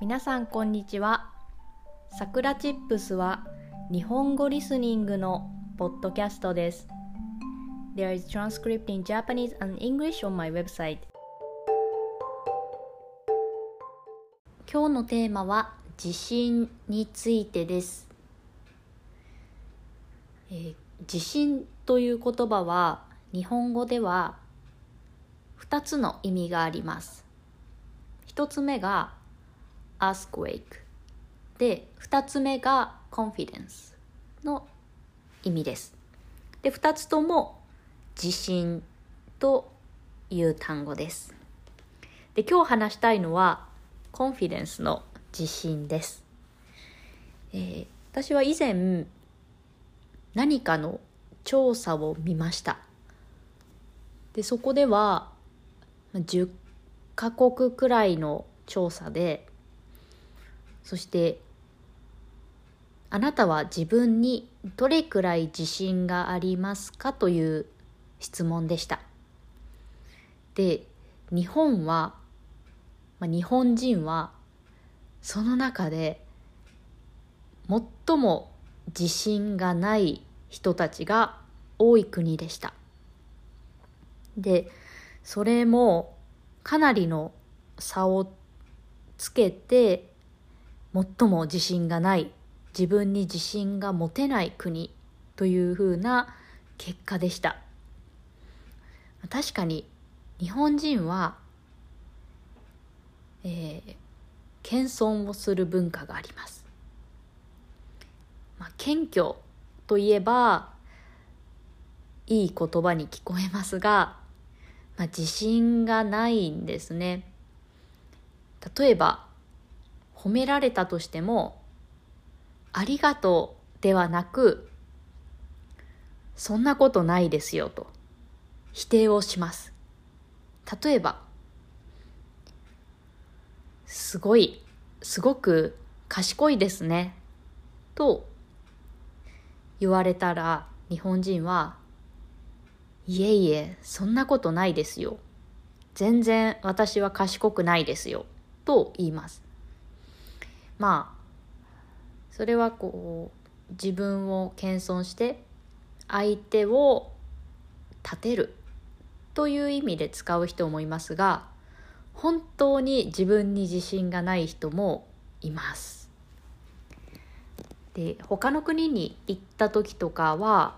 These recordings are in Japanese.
皆さんこんにちは。さくらチップスは日本語リスニングのポッドキャストです。There is transcript in Japanese and English on my website. 今日のテーマは地震についてです。えー、地震という言葉は日本語では2つの意味があります。1つ目が earthquake で2つ目が confidence の意味です。で2つとも地震という単語です。で今日話したいのはコンフィデンスの地震です。えー、私は以前何かの調査を見ました。でそこでは10カ国くらいの調査でそしてあなたは自分にどれくらい自信がありますか？という質問でした。で日本は、まあ、日本人はその中で最も自信がない人たちが多い国でした。でそれもかなりの差をつけて最も自信がない自分に自信が持てない国というふうな結果でした確かに日本人は、えー、謙遜をする文化があります、まあ、謙虚といえばいい言葉に聞こえますがまあ、自信がないんですね。例えば褒められたとしても「ありがとう」ではなく「そんなことないですよ」と否定をします。例えば「すごいすごく賢いですね」と言われたら日本人はいえいえ、そんなことないですよ。全然私は賢くないですよ。と言います。まあ、それはこう、自分を謙遜して相手を立てるという意味で使う人もいますが、本当に自分に自信がない人もいます。で、他の国に行った時とかは、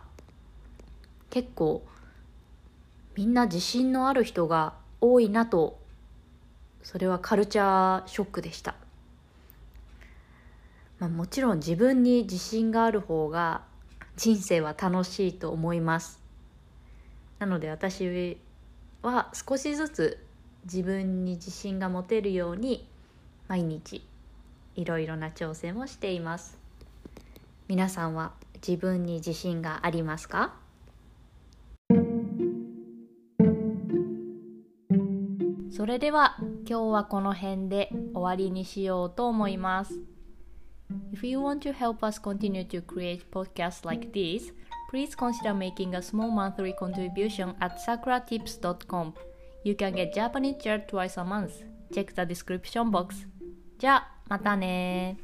結構みんな自信のある人が多いなとそれはカルチャーショックでした、まあ、もちろん自分に自信がある方が人生は楽しいと思います。なので私は少しずつ自分に自信が持てるように毎日いろいろな挑戦をしています。皆さんは自分に自信がありますか？それでは今日はこの辺で終わりにしようと思います。If you want to help us continue to create podcasts like this, please consider making a small monthly contribution at sakuratips.com. You can get Japanese chair twice a month. Check the description box. じゃあ、またね